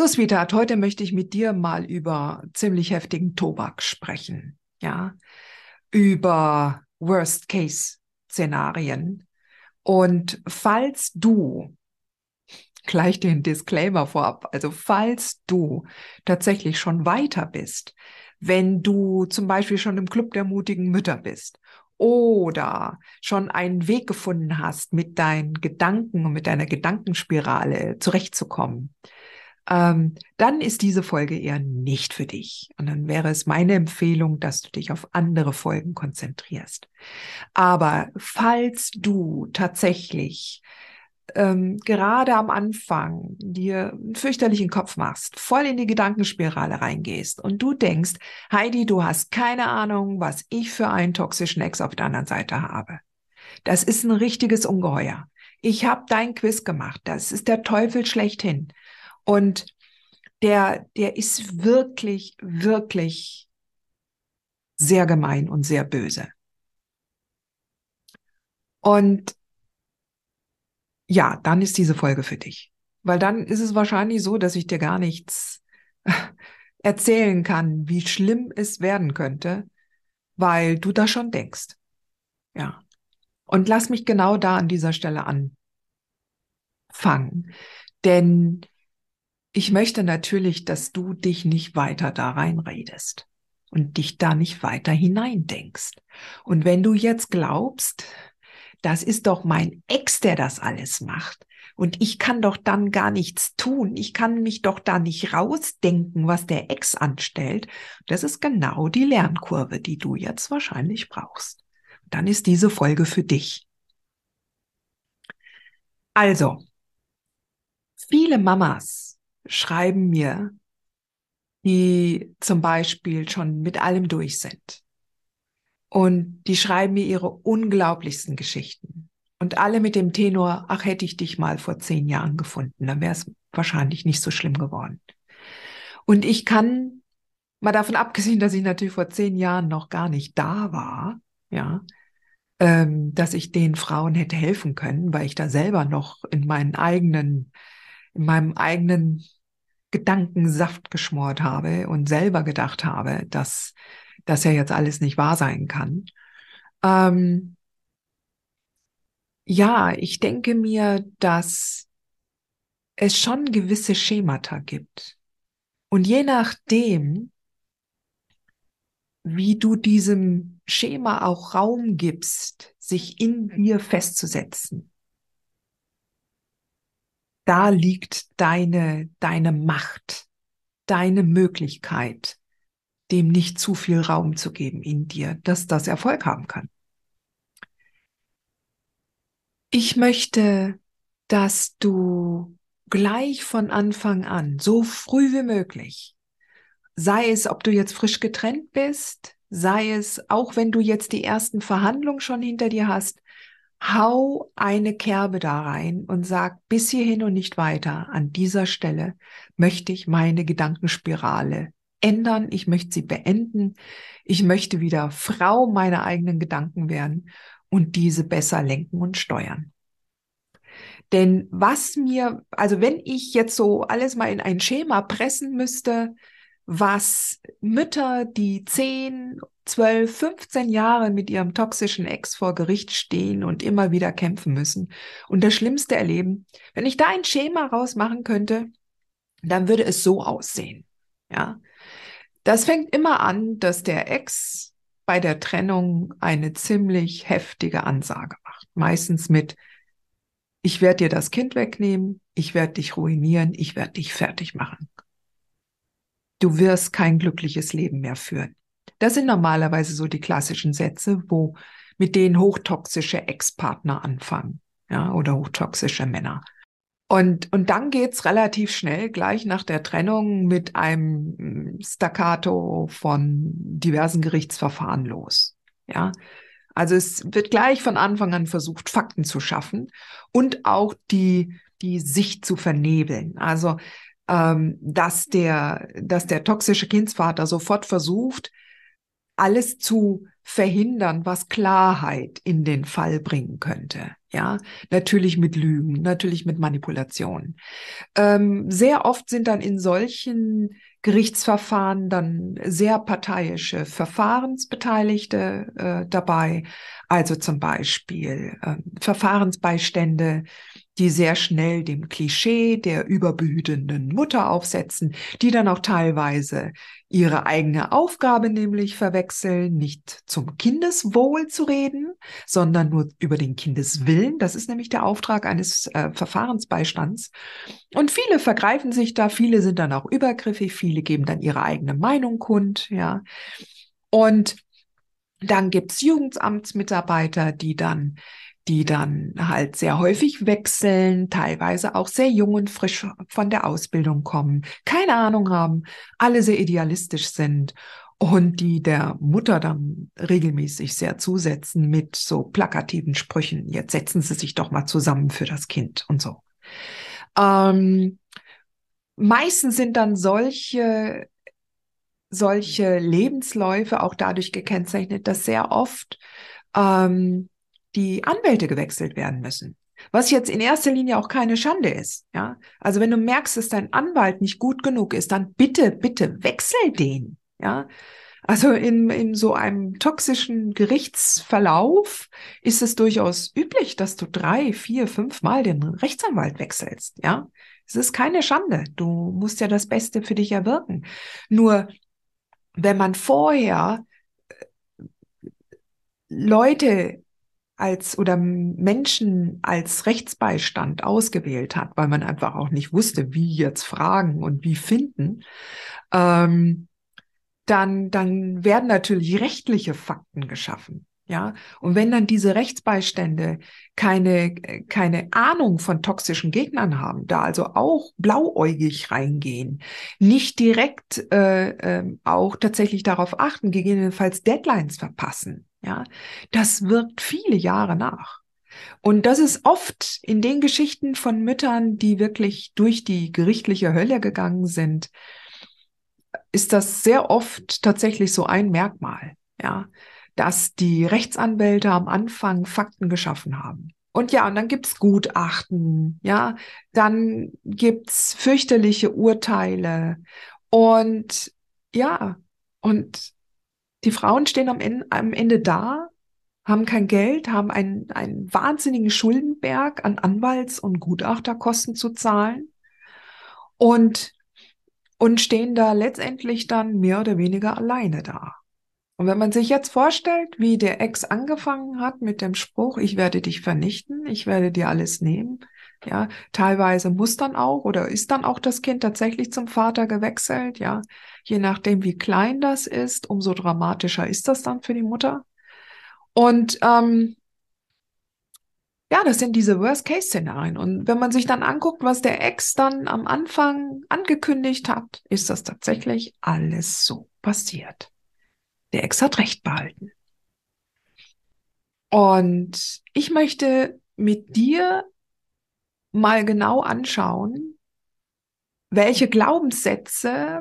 So, Sweetheart, heute möchte ich mit dir mal über ziemlich heftigen Tobak sprechen. Ja, über Worst-Case-Szenarien. Und falls du, gleich den Disclaimer vorab, also falls du tatsächlich schon weiter bist, wenn du zum Beispiel schon im Club der mutigen Mütter bist oder schon einen Weg gefunden hast, mit deinen Gedanken und mit deiner Gedankenspirale zurechtzukommen, ähm, dann ist diese Folge eher nicht für dich. Und dann wäre es meine Empfehlung, dass du dich auf andere Folgen konzentrierst. Aber falls du tatsächlich ähm, gerade am Anfang dir einen fürchterlichen Kopf machst, voll in die Gedankenspirale reingehst und du denkst, Heidi, du hast keine Ahnung, was ich für einen toxischen Ex auf der anderen Seite habe. Das ist ein richtiges Ungeheuer. Ich habe dein Quiz gemacht. Das ist der Teufel schlechthin. Und der, der ist wirklich, wirklich sehr gemein und sehr böse. Und ja, dann ist diese Folge für dich. Weil dann ist es wahrscheinlich so, dass ich dir gar nichts erzählen kann, wie schlimm es werden könnte, weil du da schon denkst. Ja. Und lass mich genau da an dieser Stelle anfangen. Denn ich möchte natürlich, dass du dich nicht weiter da reinredest und dich da nicht weiter hineindenkst. Und wenn du jetzt glaubst, das ist doch mein Ex, der das alles macht. Und ich kann doch dann gar nichts tun. Ich kann mich doch da nicht rausdenken, was der Ex anstellt. Das ist genau die Lernkurve, die du jetzt wahrscheinlich brauchst. Dann ist diese Folge für dich. Also, viele Mamas schreiben mir, die zum Beispiel schon mit allem durch sind. Und die schreiben mir ihre unglaublichsten Geschichten. Und alle mit dem Tenor, ach hätte ich dich mal vor zehn Jahren gefunden, dann wäre es wahrscheinlich nicht so schlimm geworden. Und ich kann, mal davon abgesehen, dass ich natürlich vor zehn Jahren noch gar nicht da war, ja, ähm, dass ich den Frauen hätte helfen können, weil ich da selber noch in meinen eigenen in meinem eigenen Gedankensaft geschmort habe und selber gedacht habe, dass das ja jetzt alles nicht wahr sein kann. Ähm, ja, ich denke mir, dass es schon gewisse Schemata gibt. Und je nachdem, wie du diesem Schema auch Raum gibst, sich in dir festzusetzen, da liegt deine, deine Macht, deine Möglichkeit, dem nicht zu viel Raum zu geben in dir, dass das Erfolg haben kann. Ich möchte, dass du gleich von Anfang an, so früh wie möglich, sei es, ob du jetzt frisch getrennt bist, sei es, auch wenn du jetzt die ersten Verhandlungen schon hinter dir hast, hau eine Kerbe da rein und sag bis hierhin und nicht weiter. An dieser Stelle möchte ich meine Gedankenspirale ändern. Ich möchte sie beenden. Ich möchte wieder Frau meiner eigenen Gedanken werden und diese besser lenken und steuern. Denn was mir, also wenn ich jetzt so alles mal in ein Schema pressen müsste, was Mütter, die 10, 12, 15 Jahre mit ihrem toxischen Ex vor Gericht stehen und immer wieder kämpfen müssen und das Schlimmste erleben. Wenn ich da ein Schema rausmachen könnte, dann würde es so aussehen. Ja. Das fängt immer an, dass der Ex bei der Trennung eine ziemlich heftige Ansage macht. Meistens mit ich werde dir das Kind wegnehmen, ich werde dich ruinieren, ich werde dich fertig machen. Du wirst kein glückliches Leben mehr führen. Das sind normalerweise so die klassischen Sätze, wo mit denen hochtoxische Ex-Partner anfangen, ja, oder hochtoxische Männer. Und, und dann geht's relativ schnell gleich nach der Trennung mit einem mm, Staccato von diversen Gerichtsverfahren los. Ja, also es wird gleich von Anfang an versucht, Fakten zu schaffen und auch die, die Sicht zu vernebeln. Also, ähm, dass der, dass der toxische Kindsvater sofort versucht, alles zu verhindern, was Klarheit in den Fall bringen könnte. Ja, natürlich mit Lügen, natürlich mit Manipulation. Ähm, sehr oft sind dann in solchen Gerichtsverfahren dann sehr parteiische Verfahrensbeteiligte äh, dabei, also zum Beispiel äh, Verfahrensbeistände, die sehr schnell dem Klischee der überbehütenden Mutter aufsetzen, die dann auch teilweise ihre eigene Aufgabe nämlich verwechseln, nicht zum Kindeswohl zu reden, sondern nur über den Kindeswillen. Das ist nämlich der Auftrag eines äh, Verfahrensbeistands. Und viele vergreifen sich da, viele sind dann auch übergriffig, viele geben dann ihre eigene Meinung kund, ja. Und dann gibt's Jugendamtsmitarbeiter, die dann die dann halt sehr häufig wechseln, teilweise auch sehr jung und frisch von der Ausbildung kommen, keine Ahnung haben, alle sehr idealistisch sind und die der Mutter dann regelmäßig sehr zusetzen mit so plakativen Sprüchen. Jetzt setzen Sie sich doch mal zusammen für das Kind und so. Ähm, meistens sind dann solche solche Lebensläufe auch dadurch gekennzeichnet, dass sehr oft ähm, die Anwälte gewechselt werden müssen. Was jetzt in erster Linie auch keine Schande ist. Ja, also wenn du merkst, dass dein Anwalt nicht gut genug ist, dann bitte, bitte wechsel den. Ja, also in, in so einem toxischen Gerichtsverlauf ist es durchaus üblich, dass du drei, vier, fünf Mal den Rechtsanwalt wechselst. Ja, es ist keine Schande. Du musst ja das Beste für dich erwirken. Nur wenn man vorher äh, Leute als oder Menschen als Rechtsbeistand ausgewählt hat, weil man einfach auch nicht wusste, wie jetzt fragen und wie finden, ähm, dann, dann werden natürlich rechtliche Fakten geschaffen. Ja, und wenn dann diese Rechtsbeistände keine, keine Ahnung von toxischen Gegnern haben, da also auch blauäugig reingehen, nicht direkt äh, äh, auch tatsächlich darauf achten, gegebenenfalls Deadlines verpassen, ja, das wirkt viele Jahre nach. Und das ist oft in den Geschichten von Müttern, die wirklich durch die gerichtliche Hölle gegangen sind, ist das sehr oft tatsächlich so ein Merkmal, ja dass die Rechtsanwälte am Anfang Fakten geschaffen haben. Und ja, und dann gibt's Gutachten, ja, dann gibt's fürchterliche Urteile und ja, und die Frauen stehen am Ende, am Ende da, haben kein Geld, haben einen, einen wahnsinnigen Schuldenberg an Anwalts- und Gutachterkosten zu zahlen und, und stehen da letztendlich dann mehr oder weniger alleine da. Und wenn man sich jetzt vorstellt, wie der Ex angefangen hat mit dem Spruch, ich werde dich vernichten, ich werde dir alles nehmen, ja, teilweise muss dann auch oder ist dann auch das Kind tatsächlich zum Vater gewechselt, ja, je nachdem, wie klein das ist, umso dramatischer ist das dann für die Mutter. Und ähm, ja, das sind diese Worst-Case-Szenarien. Und wenn man sich dann anguckt, was der Ex dann am Anfang angekündigt hat, ist das tatsächlich alles so passiert. Der Ex hat Recht behalten. Und ich möchte mit dir mal genau anschauen, welche Glaubenssätze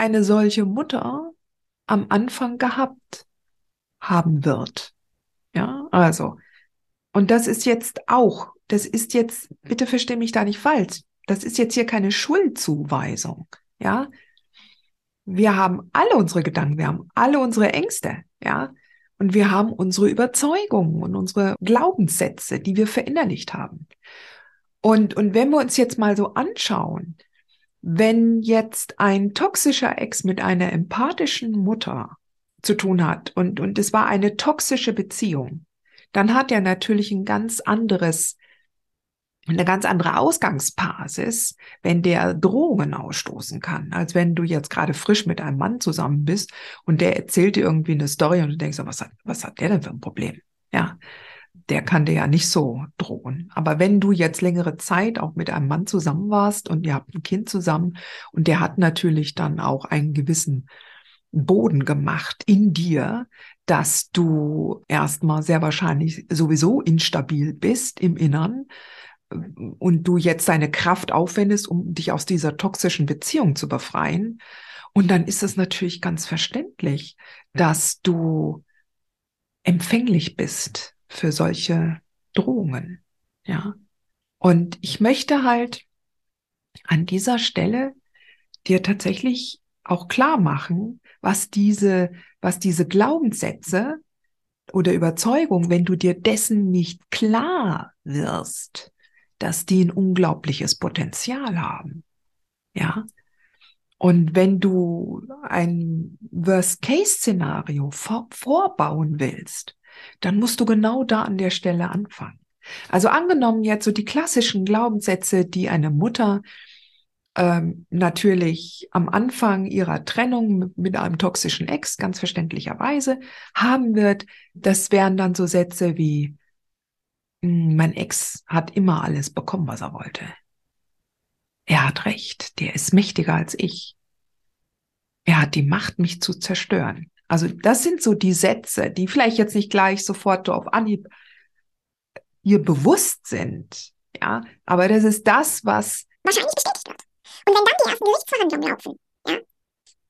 eine solche Mutter am Anfang gehabt haben wird. Ja, also, und das ist jetzt auch, das ist jetzt, bitte versteh mich da nicht falsch, das ist jetzt hier keine Schuldzuweisung. Ja, wir haben alle unsere Gedanken, wir haben alle unsere Ängste, ja. Und wir haben unsere Überzeugungen und unsere Glaubenssätze, die wir verinnerlicht haben. Und, und wenn wir uns jetzt mal so anschauen, wenn jetzt ein toxischer Ex mit einer empathischen Mutter zu tun hat und, und es war eine toxische Beziehung, dann hat er natürlich ein ganz anderes eine ganz andere Ausgangsbasis, wenn der Drohungen ausstoßen kann, als wenn du jetzt gerade frisch mit einem Mann zusammen bist und der erzählt dir irgendwie eine Story und du denkst, was hat, was hat der denn für ein Problem? Ja, der kann dir ja nicht so drohen. Aber wenn du jetzt längere Zeit auch mit einem Mann zusammen warst und ihr habt ein Kind zusammen und der hat natürlich dann auch einen gewissen Boden gemacht in dir, dass du erstmal sehr wahrscheinlich sowieso instabil bist im Innern, und du jetzt deine Kraft aufwendest, um dich aus dieser toxischen Beziehung zu befreien. Und dann ist es natürlich ganz verständlich, dass du empfänglich bist für solche Drohungen. Ja. Und ich möchte halt an dieser Stelle dir tatsächlich auch klar machen, was diese, was diese Glaubenssätze oder Überzeugung, wenn du dir dessen nicht klar wirst, dass die ein unglaubliches Potenzial haben. Ja. Und wenn du ein Worst-Case-Szenario vor vorbauen willst, dann musst du genau da an der Stelle anfangen. Also angenommen jetzt so die klassischen Glaubenssätze, die eine Mutter ähm, natürlich am Anfang ihrer Trennung mit einem toxischen Ex ganz verständlicherweise haben wird, das wären dann so Sätze wie, hm, mein Ex hat immer alles bekommen, was er wollte. Er hat recht, der ist mächtiger als ich. Er hat die Macht, mich zu zerstören. Also das sind so die Sätze, die vielleicht jetzt nicht gleich sofort auf Anhieb ihr bewusst sind. Ja, aber das ist das, was wahrscheinlich bestätigt wird. Und wenn dann die ersten Gerichtsverhandlungen laufen, ja,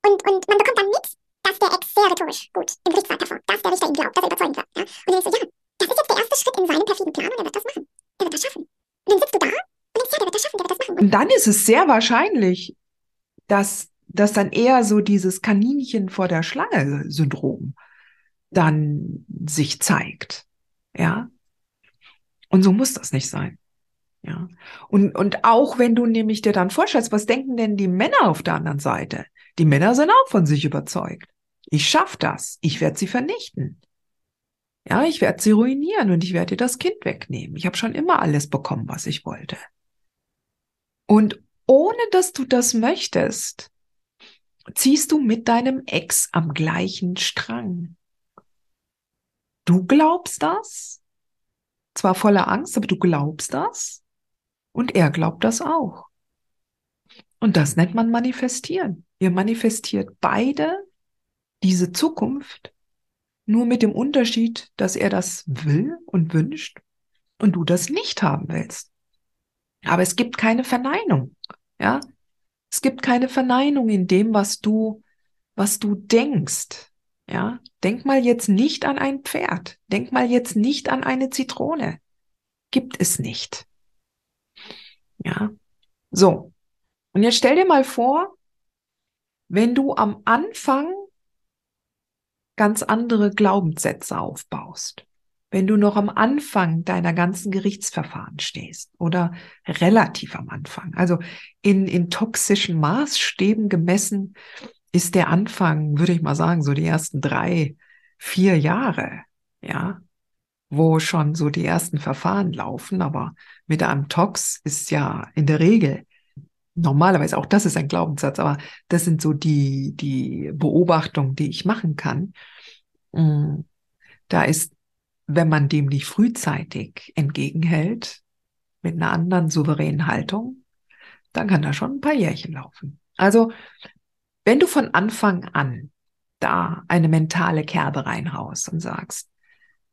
und, und man bekommt dann mit, dass der Ex sehr rhetorisch gut im Gerichtssaal davon, dass der Richter ihm glaubt, dass er überzeugen wird, ja, und dann denkst du, ja, das ist jetzt der erste Schritt in seinem perfiden Plan und er wird das machen. Er wird das schaffen. Und dann sitzt du da und denkst, ja, der wird das schaffen, der wird das machen. Und dann ist es sehr wahrscheinlich, dass, dass dann eher so dieses Kaninchen vor der Schlange-Syndrom dann sich zeigt. Ja. Und so muss das nicht sein. Ja. Und, und auch wenn du nämlich dir dann vorstellst, was denken denn die Männer auf der anderen Seite? Die Männer sind auch von sich überzeugt. Ich schaff das. Ich werde sie vernichten. Ja, ich werde sie ruinieren und ich werde dir das Kind wegnehmen. Ich habe schon immer alles bekommen, was ich wollte. Und ohne dass du das möchtest, ziehst du mit deinem Ex am gleichen Strang. Du glaubst das, zwar voller Angst, aber du glaubst das und er glaubt das auch. Und das nennt man manifestieren. Ihr manifestiert beide diese Zukunft nur mit dem Unterschied, dass er das will und wünscht und du das nicht haben willst. Aber es gibt keine Verneinung. Ja, es gibt keine Verneinung in dem, was du, was du denkst. Ja, denk mal jetzt nicht an ein Pferd. Denk mal jetzt nicht an eine Zitrone. Gibt es nicht. Ja, so. Und jetzt stell dir mal vor, wenn du am Anfang ganz andere Glaubenssätze aufbaust. Wenn du noch am Anfang deiner ganzen Gerichtsverfahren stehst oder relativ am Anfang, also in, in toxischen Maßstäben gemessen, ist der Anfang, würde ich mal sagen, so die ersten drei, vier Jahre, ja, wo schon so die ersten Verfahren laufen, aber mit einem Tox ist ja in der Regel normalerweise, auch das ist ein Glaubenssatz, aber das sind so die, die Beobachtungen, die ich machen kann. Mm, da ist, wenn man dem nicht frühzeitig entgegenhält, mit einer anderen souveränen Haltung, dann kann da schon ein paar Jährchen laufen. Also, wenn du von Anfang an da eine mentale Kerbe reinhaust und sagst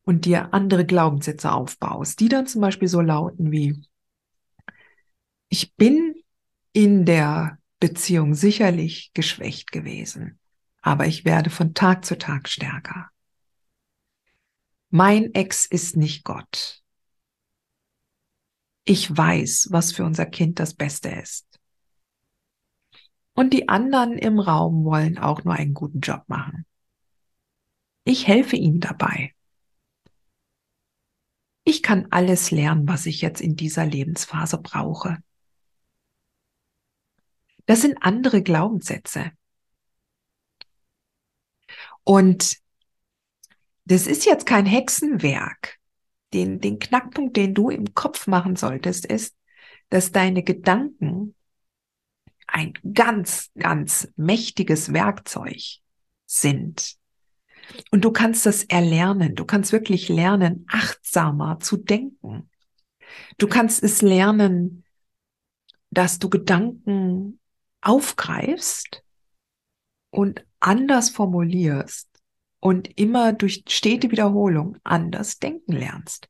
und dir andere Glaubenssätze aufbaust, die dann zum Beispiel so lauten wie, ich bin in der Beziehung sicherlich geschwächt gewesen, aber ich werde von Tag zu Tag stärker. Mein Ex ist nicht Gott. Ich weiß, was für unser Kind das Beste ist. Und die anderen im Raum wollen auch nur einen guten Job machen. Ich helfe ihnen dabei. Ich kann alles lernen, was ich jetzt in dieser Lebensphase brauche. Das sind andere Glaubenssätze. Und das ist jetzt kein Hexenwerk, den, den Knackpunkt, den du im Kopf machen solltest, ist, dass deine Gedanken ein ganz, ganz mächtiges Werkzeug sind. Und du kannst das erlernen. Du kannst wirklich lernen, achtsamer zu denken. Du kannst es lernen, dass du Gedanken aufgreifst und anders formulierst und immer durch stete Wiederholung anders denken lernst.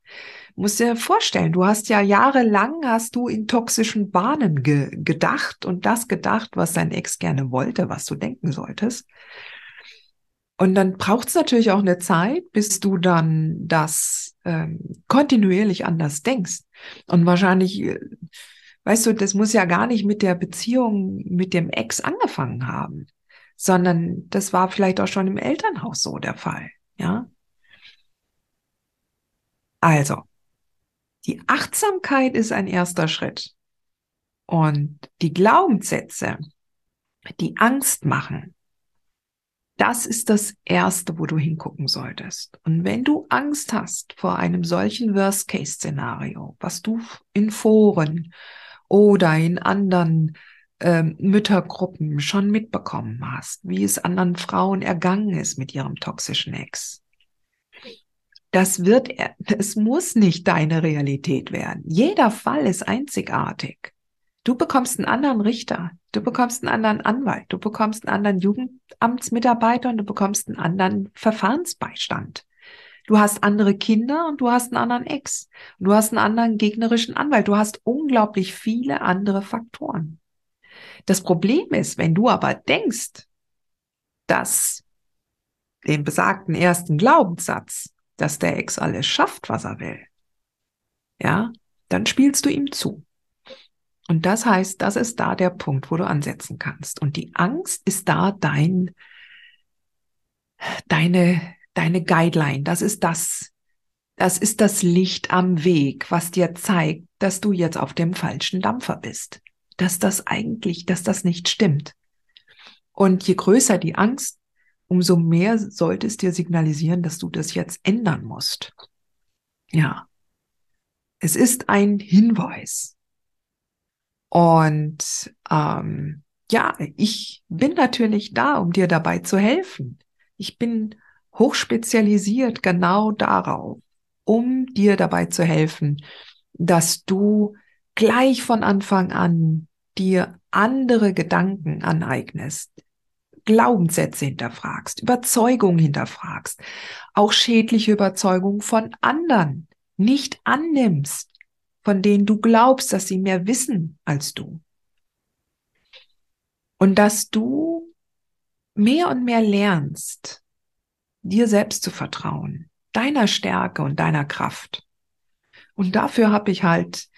Du musst dir vorstellen, du hast ja jahrelang hast du in toxischen Bahnen ge gedacht und das gedacht, was dein Ex gerne wollte, was du denken solltest. Und dann braucht es natürlich auch eine Zeit, bis du dann das ähm, kontinuierlich anders denkst. Und wahrscheinlich, äh, weißt du, das muss ja gar nicht mit der Beziehung mit dem Ex angefangen haben, sondern das war vielleicht auch schon im Elternhaus so der Fall. Ja. Also, die Achtsamkeit ist ein erster Schritt. Und die Glaubenssätze, die Angst machen, das ist das Erste, wo du hingucken solltest. Und wenn du Angst hast vor einem solchen Worst-Case-Szenario, was du in Foren oder in anderen ähm, Müttergruppen schon mitbekommen hast, wie es anderen Frauen ergangen ist mit ihrem toxischen Ex, das wird, es muss nicht deine Realität werden. Jeder Fall ist einzigartig. Du bekommst einen anderen Richter, du bekommst einen anderen Anwalt, du bekommst einen anderen Jugendamtsmitarbeiter und du bekommst einen anderen Verfahrensbeistand. Du hast andere Kinder und du hast einen anderen Ex. Du hast einen anderen gegnerischen Anwalt. Du hast unglaublich viele andere Faktoren. Das Problem ist, wenn du aber denkst, dass den besagten ersten Glaubenssatz, dass der Ex alles schafft, was er will, ja, dann spielst du ihm zu. Und das heißt, das ist da der Punkt, wo du ansetzen kannst. Und die Angst ist da dein, deine, deine Guideline. Das ist das, das ist das Licht am Weg, was dir zeigt, dass du jetzt auf dem falschen Dampfer bist. Dass das eigentlich, dass das nicht stimmt. Und je größer die Angst, umso mehr sollte es dir signalisieren, dass du das jetzt ändern musst. Ja. Es ist ein Hinweis. Und ähm, ja, ich bin natürlich da, um dir dabei zu helfen. Ich bin hochspezialisiert genau darauf, um dir dabei zu helfen, dass du gleich von Anfang an dir andere Gedanken aneignest, Glaubenssätze hinterfragst, Überzeugungen hinterfragst, auch schädliche Überzeugungen von anderen nicht annimmst, von denen du glaubst, dass sie mehr wissen als du. Und dass du mehr und mehr lernst, dir selbst zu vertrauen, deiner Stärke und deiner Kraft. Und dafür habe ich halt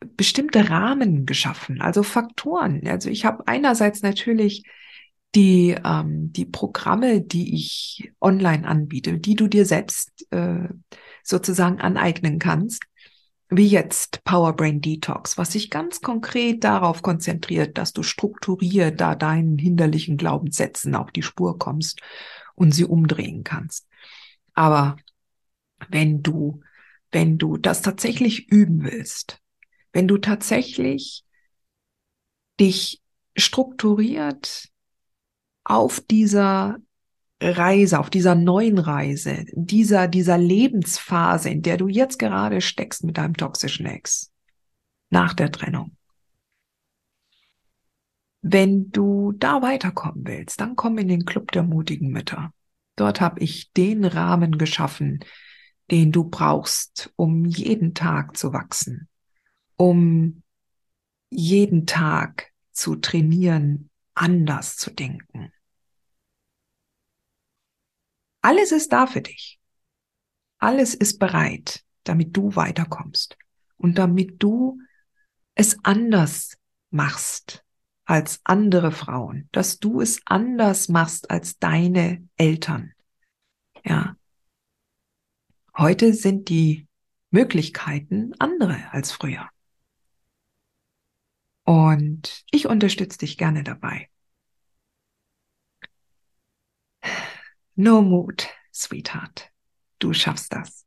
bestimmte Rahmen geschaffen, also Faktoren. Also ich habe einerseits natürlich die, ähm, die Programme, die ich online anbiete, die du dir selbst äh, sozusagen aneignen kannst wie jetzt Power Brain Detox, was sich ganz konkret darauf konzentriert, dass du strukturiert da deinen hinderlichen Glaubenssätzen auf die Spur kommst und sie umdrehen kannst. Aber wenn du, wenn du das tatsächlich üben willst, wenn du tatsächlich dich strukturiert auf dieser Reise, auf dieser neuen Reise, dieser, dieser Lebensphase, in der du jetzt gerade steckst mit deinem toxischen Ex, nach der Trennung. Wenn du da weiterkommen willst, dann komm in den Club der mutigen Mütter. Dort habe ich den Rahmen geschaffen, den du brauchst, um jeden Tag zu wachsen, um jeden Tag zu trainieren, anders zu denken alles ist da für dich. Alles ist bereit, damit du weiterkommst und damit du es anders machst als andere Frauen, dass du es anders machst als deine Eltern. Ja. Heute sind die Möglichkeiten andere als früher. Und ich unterstütze dich gerne dabei. No Mut, Sweetheart. Du schaffst das.